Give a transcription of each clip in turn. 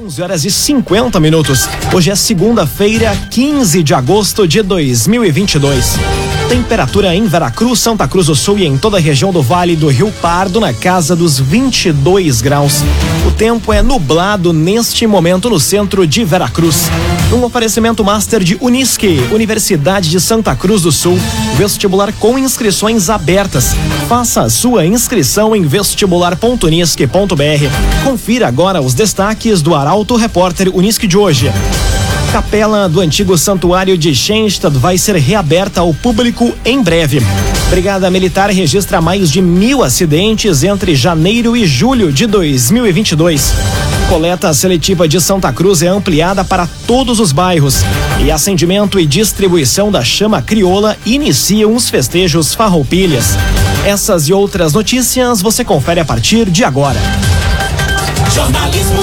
11 horas e 50 minutos. Hoje é segunda-feira, 15 de agosto de 2022. Temperatura em Veracruz, Santa Cruz do Sul e em toda a região do Vale do Rio Pardo na casa dos 22 graus. O tempo é nublado neste momento no centro de Veracruz. Um oferecimento master de Unisque, Universidade de Santa Cruz do Sul. Vestibular com inscrições abertas. Faça a sua inscrição em vestibular.unisque.br. Confira agora os destaques do Arauto Repórter Unisque de hoje. Capela do antigo santuário de Schenstadt vai ser reaberta ao público em breve. Brigada Militar registra mais de mil acidentes entre janeiro e julho de 2022. Coleta seletiva de Santa Cruz é ampliada para todos os bairros. E acendimento e distribuição da chama crioula iniciam os festejos farroupilhas. Essas e outras notícias você confere a partir de agora. Jornalismo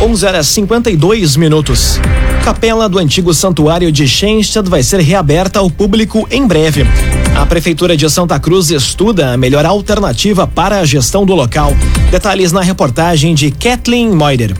11 horas 52 minutos. Capela do antigo santuário de Schenstadt vai ser reaberta ao público em breve. A Prefeitura de Santa Cruz estuda a melhor alternativa para a gestão do local. Detalhes na reportagem de Kathleen Moider.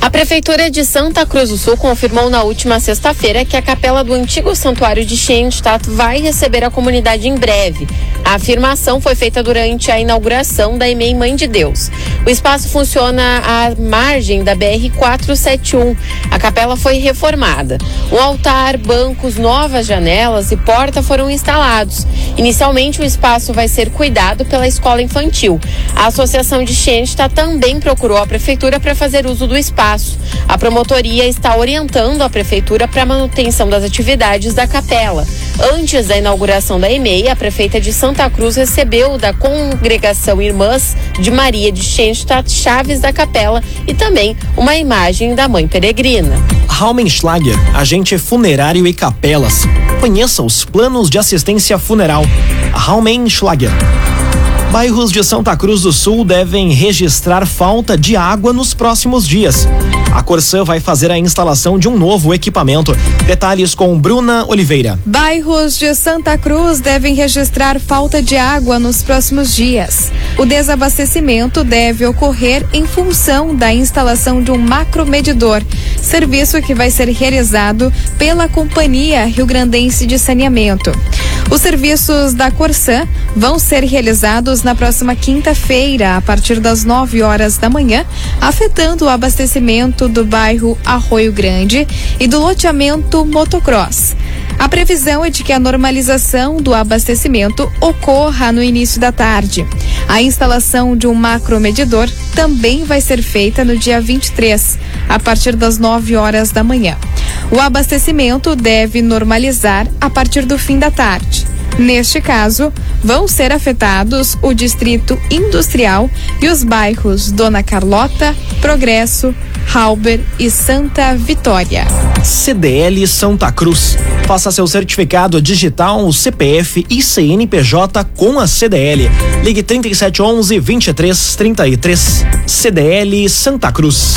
A Prefeitura de Santa Cruz do Sul confirmou na última sexta-feira que a capela do antigo santuário de Schenstadt vai receber a comunidade em breve. A afirmação foi feita durante a inauguração da EMEI Mãe de Deus. O espaço funciona à margem da BR-471. A capela foi reformada. Um altar, bancos, novas janelas e porta foram instalados. Inicialmente, o espaço vai ser cuidado pela escola infantil. A Associação de Schenstadt também procurou a Prefeitura para fazer uso do espaço. A promotoria está orientando a prefeitura para a manutenção das atividades da capela. Antes da inauguração da EMEI, a prefeita de Santa Cruz recebeu da congregação Irmãs de Maria de Schenstadt chaves da capela e também uma imagem da mãe peregrina. Raumenschlager, agente funerário e capelas. Conheça os planos de assistência funeral. Raumenschlager. Bairros de Santa Cruz do Sul devem registrar falta de água nos próximos dias. A Corsã vai fazer a instalação de um novo equipamento. Detalhes com Bruna Oliveira. Bairros de Santa Cruz devem registrar falta de água nos próximos dias. O desabastecimento deve ocorrer em função da instalação de um macromedidor, serviço que vai ser realizado pela Companhia Rio Grandense de Saneamento. Os serviços da Corsã vão ser realizados na próxima quinta-feira, a partir das 9 horas da manhã, afetando o abastecimento do bairro Arroio Grande e do loteamento Motocross. A previsão é de que a normalização do abastecimento ocorra no início da tarde. A instalação de um macromedidor também vai ser feita no dia 23, a partir das 9 horas da manhã. O abastecimento deve normalizar a partir do fim da tarde. Neste caso, vão ser afetados o Distrito Industrial e os bairros Dona Carlota, Progresso, Halber e Santa Vitória. CDL Santa Cruz. Faça seu certificado digital, CPF e CNPJ com a CDL. Ligue 3711 2333. CDL Santa Cruz.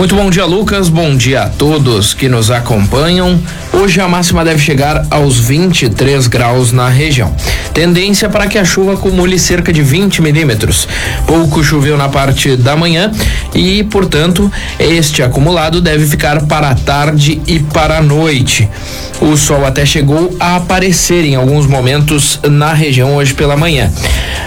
Muito bom dia, Lucas. Bom dia a todos que nos acompanham. Hoje a máxima deve chegar aos 23 graus na região. Tendência para que a chuva acumule cerca de 20 milímetros. Pouco choveu na parte da manhã e, portanto, este acumulado deve ficar para a tarde e para a noite. O sol até chegou a aparecer em alguns momentos na região hoje pela manhã.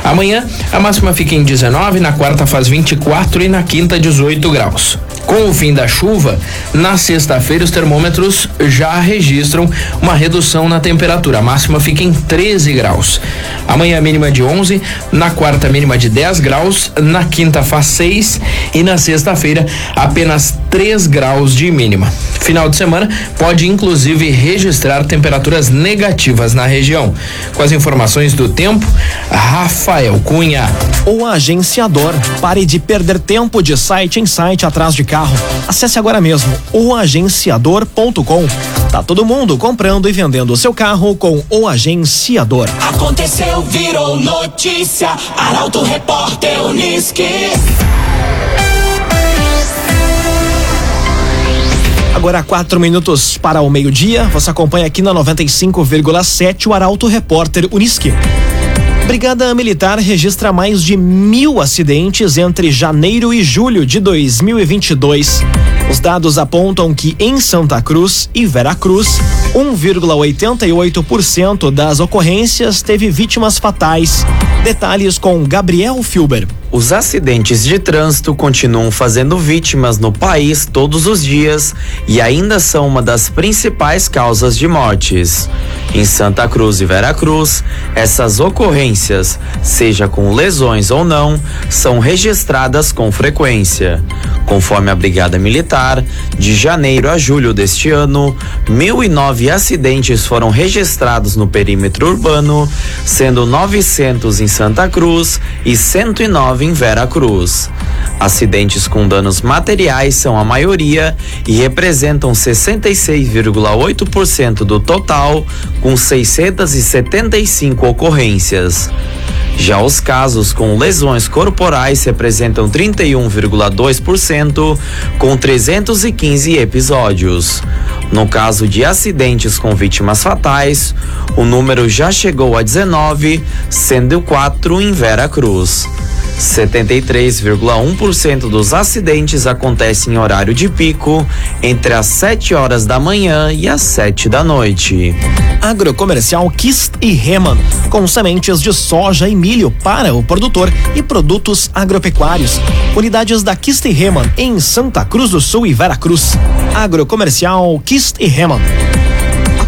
Amanhã a máxima fica em 19, na quarta faz 24 e na quinta 18 graus. Com o fim da chuva, na sexta-feira os termômetros já registram uma redução na temperatura. A máxima fica em 13 graus. Amanhã mínima de 11, na quarta mínima de 10 graus, na quinta faz 6 e na sexta-feira apenas 3 graus de mínima. Final de semana pode inclusive registrar temperaturas negativas na região. Com as informações do tempo, Rafael Cunha. O agenciador. Pare de perder tempo de site em site atrás de carro. Acesse agora mesmo oagenciador.com. Tá todo mundo comprando e vendendo o seu carro com o agenciador. Aconteceu, virou notícia. Arauto Repórter Uniski. Agora quatro minutos para o meio-dia. Você acompanha aqui na 95,7 o Arauto Repórter Uniski. Brigada Militar registra mais de mil acidentes entre janeiro e julho de 2022. Os dados apontam que em Santa Cruz e Veracruz, 1,88% das ocorrências teve vítimas fatais. Detalhes com Gabriel Filber. Os acidentes de trânsito continuam fazendo vítimas no país todos os dias e ainda são uma das principais causas de mortes. Em Santa Cruz e Veracruz, essas ocorrências, seja com lesões ou não, são registradas com frequência. Conforme a Brigada Militar, de janeiro a julho deste ano, 1.009 acidentes foram registrados no perímetro urbano, sendo 900 em Santa Cruz e 109 em Vera Cruz. Acidentes com danos materiais são a maioria e representam 66,8% do total, com 675 ocorrências. Já os casos com lesões corporais representam 31,2%, com 315 episódios. No caso de acidentes com vítimas fatais, o número já chegou a 19, sendo 4 em Vera Cruz. 73,1% dos acidentes acontecem em horário de pico, entre as 7 horas da manhã e as 7 da noite. Agrocomercial Kist e Reman, com sementes de soja e milho para o produtor e produtos agropecuários. Unidades da Kist e Reman em Santa Cruz do Sul e Veracruz. Agrocomercial Kist e Reman.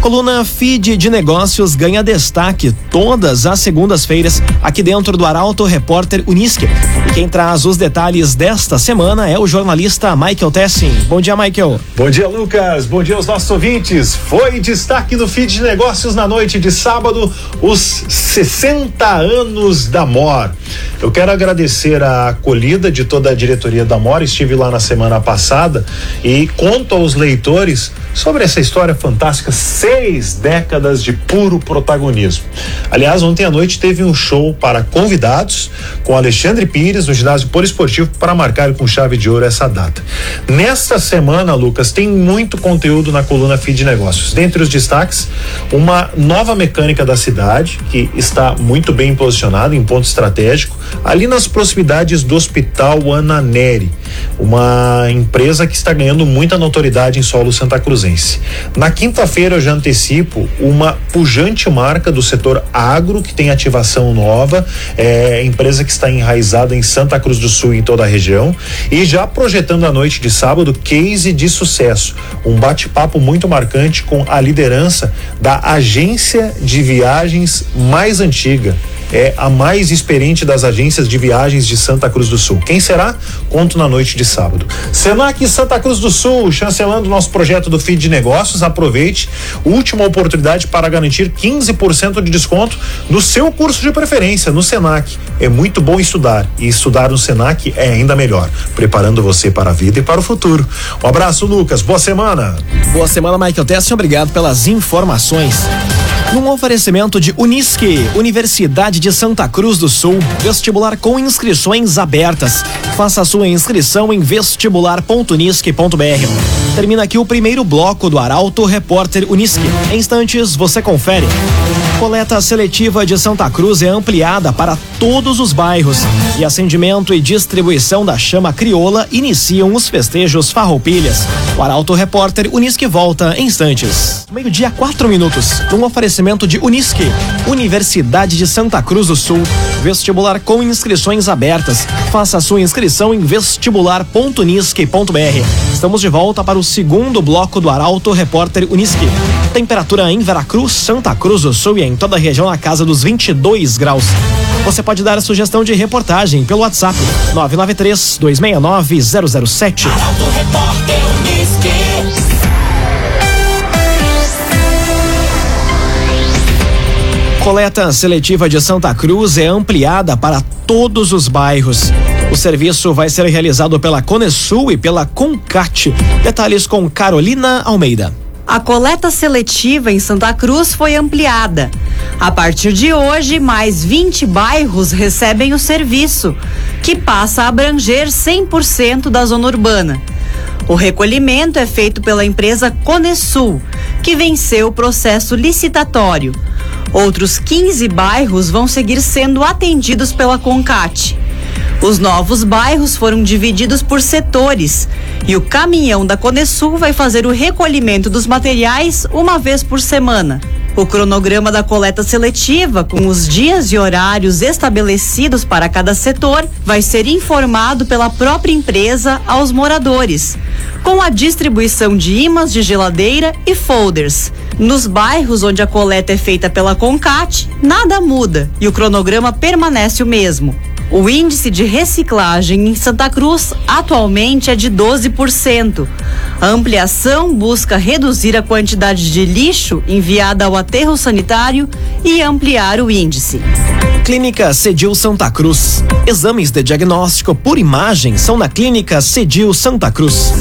Coluna Feed de Negócios ganha destaque todas as segundas-feiras aqui dentro do Arauto Repórter Unisque. E quem traz os detalhes desta semana é o jornalista Michael Tessin. Bom dia, Michael. Bom dia, Lucas. Bom dia aos nossos ouvintes. Foi destaque no Feed de Negócios na noite de sábado, os 60 anos da MOR. Eu quero agradecer a acolhida de toda a diretoria da MOR. Estive lá na semana passada e conto aos leitores sobre essa história fantástica, seis décadas de puro protagonismo. Aliás, ontem à noite teve um show para convidados com Alexandre Pires no ginásio poliesportivo para marcar com chave de ouro essa data. Nesta semana, Lucas, tem muito conteúdo na coluna Feed Negócios. Dentre os destaques, uma nova mecânica da cidade que está muito bem posicionada em ponto estratégico, ali nas proximidades do Hospital Ana Neri, uma empresa que está ganhando muita notoriedade em solo Santa Cruzense. Na quinta-feira eu já antecipo uma pujante marca do setor agro que tem ativação nova, é empresa que está enraizada em Santa Cruz do Sul e em toda a região e já projetando a noite de sábado case de sucesso, um bate-papo muito marcante com a liderança da agência de viagens mais antiga é a mais experiente das agências de viagens de Santa Cruz do Sul. Quem será? Conto na noite de sábado. Senac Santa Cruz do Sul, chancelando nosso projeto do Feed de Negócios. Aproveite, última oportunidade para garantir 15% de desconto no seu curso de preferência no Senac. É muito bom estudar e estudar no Senac é ainda melhor, preparando você para a vida e para o futuro. Um abraço, Lucas. Boa semana. Boa semana, Michael Tessin. Obrigado pelas informações. Num oferecimento de Unisque, Universidade de Santa Cruz do Sul, vestibular com inscrições abertas. Faça sua inscrição em vestibular.unisque.br. Termina aqui o primeiro bloco do Arauto Repórter Unisque. Em instantes, você confere. Coleta seletiva de Santa Cruz é ampliada para todos os bairros e acendimento e distribuição da chama crioula iniciam os festejos farroupilhas. O Arauto Repórter Unisque volta em instantes. Meio-dia, quatro minutos. Num oferecimento oferecimento de Unisque, Universidade de Santa Cruz do Sul. Vestibular com inscrições abertas. Faça sua inscrição em vestibular.unisque.br. Estamos de volta para o segundo bloco do Arauto Repórter Unisque. Temperatura em Veracruz, Santa Cruz do Sul e em toda a região na casa dos 22 graus. Você pode dar a sugestão de reportagem pelo WhatsApp 993 269 007. Arauto Repórter Unisque. Coleta seletiva de Santa Cruz é ampliada para todos os bairros. O serviço vai ser realizado pela Conesul e pela Concat. Detalhes com Carolina Almeida. A coleta seletiva em Santa Cruz foi ampliada. A partir de hoje, mais 20 bairros recebem o serviço, que passa a abranger 100% da zona urbana. O recolhimento é feito pela empresa Conesul, que venceu o processo licitatório. Outros 15 bairros vão seguir sendo atendidos pela Concat. Os novos bairros foram divididos por setores e o caminhão da Conesul vai fazer o recolhimento dos materiais uma vez por semana. O cronograma da coleta seletiva, com os dias e horários estabelecidos para cada setor, vai ser informado pela própria empresa aos moradores, com a distribuição de imãs de geladeira e folders. Nos bairros onde a coleta é feita pela Concat, nada muda e o cronograma permanece o mesmo. O índice de reciclagem em Santa Cruz atualmente é de 12%. A ampliação busca reduzir a quantidade de lixo enviada ao aterro sanitário e ampliar o índice. Clínica Cedil Santa Cruz. Exames de diagnóstico por imagem são na Clínica Cedil Santa Cruz.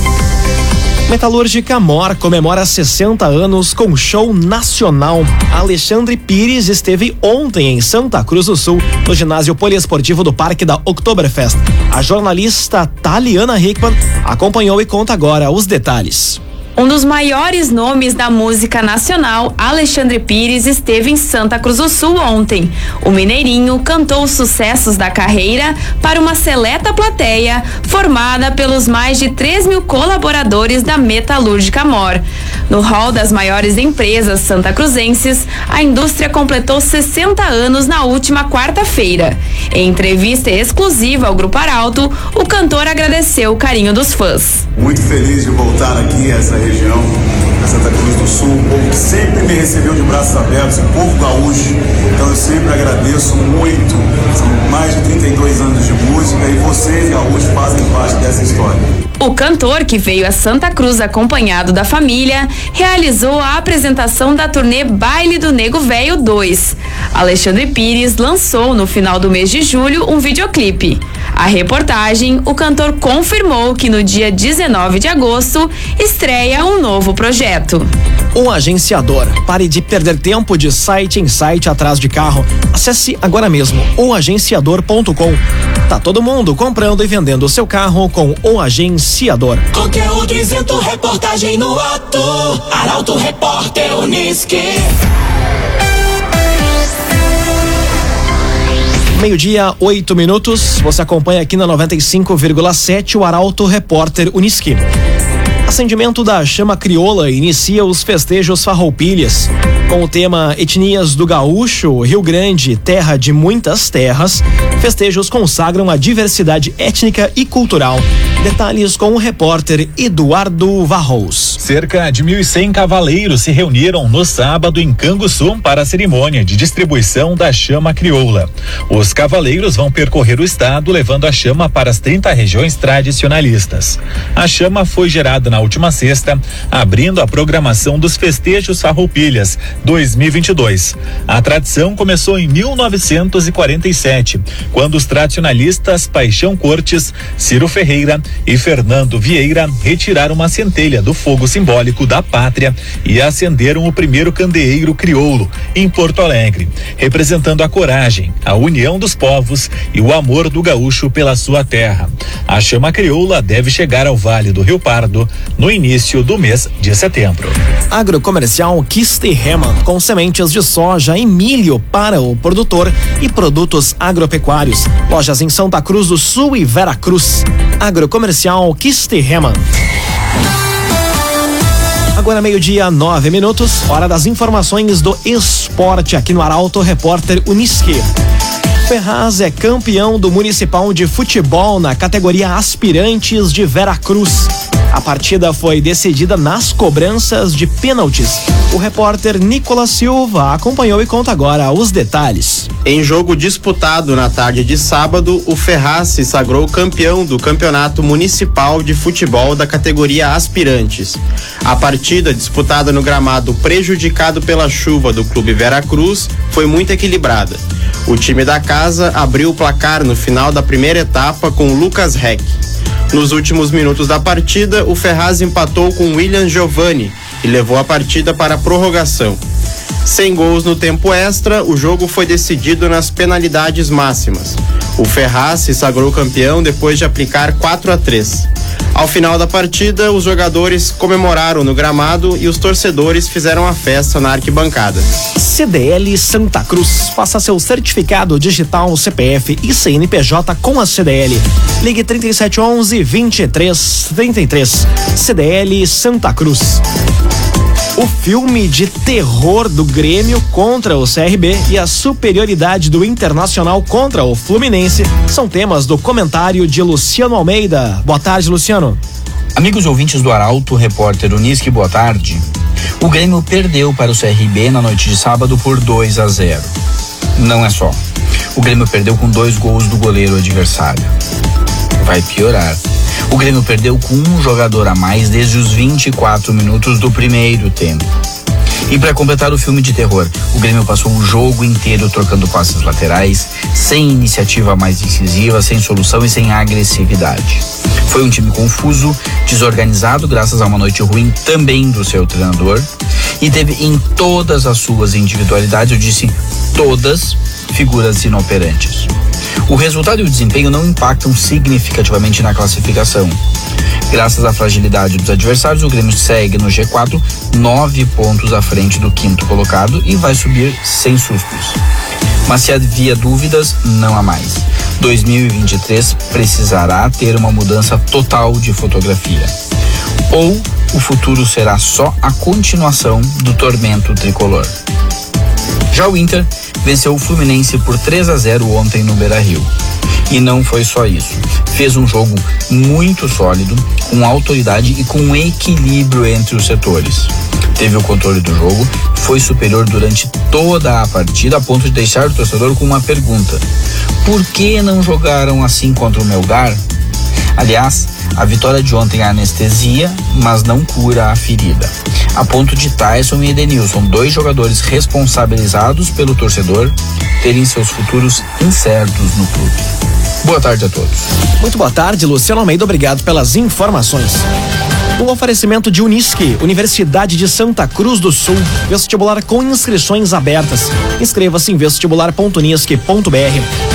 Metalúrgica Mor comemora 60 anos com show nacional. Alexandre Pires esteve ontem em Santa Cruz do Sul, no ginásio poliesportivo do Parque da Oktoberfest. A jornalista Taliana Hickman acompanhou e conta agora os detalhes. Um dos maiores nomes da música nacional, Alexandre Pires, esteve em Santa Cruz do Sul ontem. O Mineirinho cantou os sucessos da carreira para uma seleta plateia formada pelos mais de 3 mil colaboradores da Metalúrgica Mor. No hall das maiores empresas santa cruzenses, a indústria completou 60 anos na última quarta-feira. Em entrevista exclusiva ao Grupo Arauto, o cantor agradeceu o carinho dos fãs. Muito feliz de voltar aqui essa região, Santa Cruz do Sul, um povo sempre me recebeu de braços abertos, um povo gaúcho. Então eu sempre agradeço muito. São mais de 32 anos de música e vocês, gaúchos, fazem parte dessa história. O cantor, que veio a Santa Cruz acompanhado da família, realizou a apresentação da turnê Baile do Nego Velho 2. Alexandre Pires lançou no final do mês de julho um videoclipe. A reportagem, o cantor confirmou que no dia 19 de agosto estreia um novo projeto. O agenciador. Pare de perder tempo de site em site atrás de carro. Acesse agora mesmo oagenciador.com. Tá todo mundo comprando e vendendo o seu carro com o agenciador. Conteúdo isento, reportagem no ato. Arauto Repórter Unisque. Meio-dia, oito minutos. Você acompanha aqui na 95,7 o Arauto Repórter Uniski. Acendimento da chama crioula inicia os festejos farroupilhas. Com o tema Etnias do Gaúcho, Rio Grande, terra de muitas terras, festejos consagram a diversidade étnica e cultural. Detalhes com o repórter Eduardo Varros. Cerca de 1.100 cavaleiros se reuniram no sábado em Canguçu para a cerimônia de distribuição da chama crioula. Os cavaleiros vão percorrer o estado levando a chama para as 30 regiões tradicionalistas. A chama foi gerada na última sexta, abrindo a programação dos festejos Farroupilhas 2022. A tradição começou em 1947, quando os tradicionalistas Paixão Cortes, Ciro Ferreira e Fernando Vieira retiraram uma centelha do fogo simbólico da pátria e acenderam o primeiro candeeiro crioulo em Porto Alegre, representando a coragem, a união dos povos e o amor do gaúcho pela sua terra. A chama crioula deve chegar ao Vale do Rio Pardo no início do mês de setembro. Agrocomercial Kisterhemann, com sementes de soja e milho para o produtor e produtos agropecuários. Lojas em Santa Cruz do Sul e Veracruz. Agrocomercial Kisterhemann. Agora meio-dia, nove minutos, hora das informações do esporte aqui no Arauto Repórter Uniski. Ferraz é campeão do Municipal de Futebol na categoria Aspirantes de Veracruz. A partida foi decidida nas cobranças de pênaltis. O repórter Nicolas Silva acompanhou e conta agora os detalhes. Em jogo disputado na tarde de sábado, o Ferraz se sagrou campeão do Campeonato Municipal de Futebol da categoria Aspirantes. A partida, disputada no gramado prejudicado pela chuva do Clube Veracruz, foi muito equilibrada. O time da casa abriu o placar no final da primeira etapa com Lucas Reck. Nos últimos minutos da partida, o Ferraz empatou com William Giovanni e levou a partida para a prorrogação. Sem gols no tempo extra, o jogo foi decidido nas penalidades máximas. O Ferraz se sagrou campeão depois de aplicar 4 a 3. Ao final da partida, os jogadores comemoraram no gramado e os torcedores fizeram a festa na arquibancada. CDL Santa Cruz. Faça seu certificado digital CPF e CNPJ com a CDL. Ligue 3711 2333. CDL Santa Cruz. O filme de terror do Grêmio contra o CRB e a superioridade do Internacional contra o Fluminense são temas do comentário de Luciano Almeida. Boa tarde, Luciano. Amigos ouvintes do Arauto, repórter Unisque, boa tarde. O Grêmio perdeu para o CRB na noite de sábado por 2 a 0. Não é só. O Grêmio perdeu com dois gols do goleiro adversário. Vai piorar. O Grêmio perdeu com um jogador a mais desde os 24 minutos do primeiro tempo. E para completar o filme de terror, o Grêmio passou o jogo inteiro trocando passes laterais, sem iniciativa mais decisiva, sem solução e sem agressividade. Foi um time confuso, desorganizado, graças a uma noite ruim também do seu treinador, e teve em todas as suas individualidades, eu disse todas, figuras inoperantes. O resultado e o desempenho não impactam significativamente na classificação. Graças à fragilidade dos adversários, o Grêmio segue no G4, nove pontos à frente do quinto colocado e vai subir sem sustos. Mas se havia dúvidas, não há mais. 2023 precisará ter uma mudança total de fotografia. Ou o futuro será só a continuação do tormento tricolor. Já o Inter venceu o Fluminense por 3 a 0 ontem no Beira-Rio. E não foi só isso. Fez um jogo muito sólido, com autoridade e com equilíbrio entre os setores. Teve o controle do jogo, foi superior durante toda a partida, a ponto de deixar o torcedor com uma pergunta: por que não jogaram assim contra o Melgar? Aliás, a vitória de ontem é anestesia, mas não cura a ferida. A ponto de Tyson e Edenilson, dois jogadores responsabilizados pelo torcedor, terem seus futuros incertos no clube. Boa tarde a todos. Muito boa tarde, Luciano Almeida. Obrigado pelas informações. Um oferecimento de Unisque, Universidade de Santa Cruz do Sul. Vestibular com inscrições abertas. Inscreva-se em vestibular.unisque.br.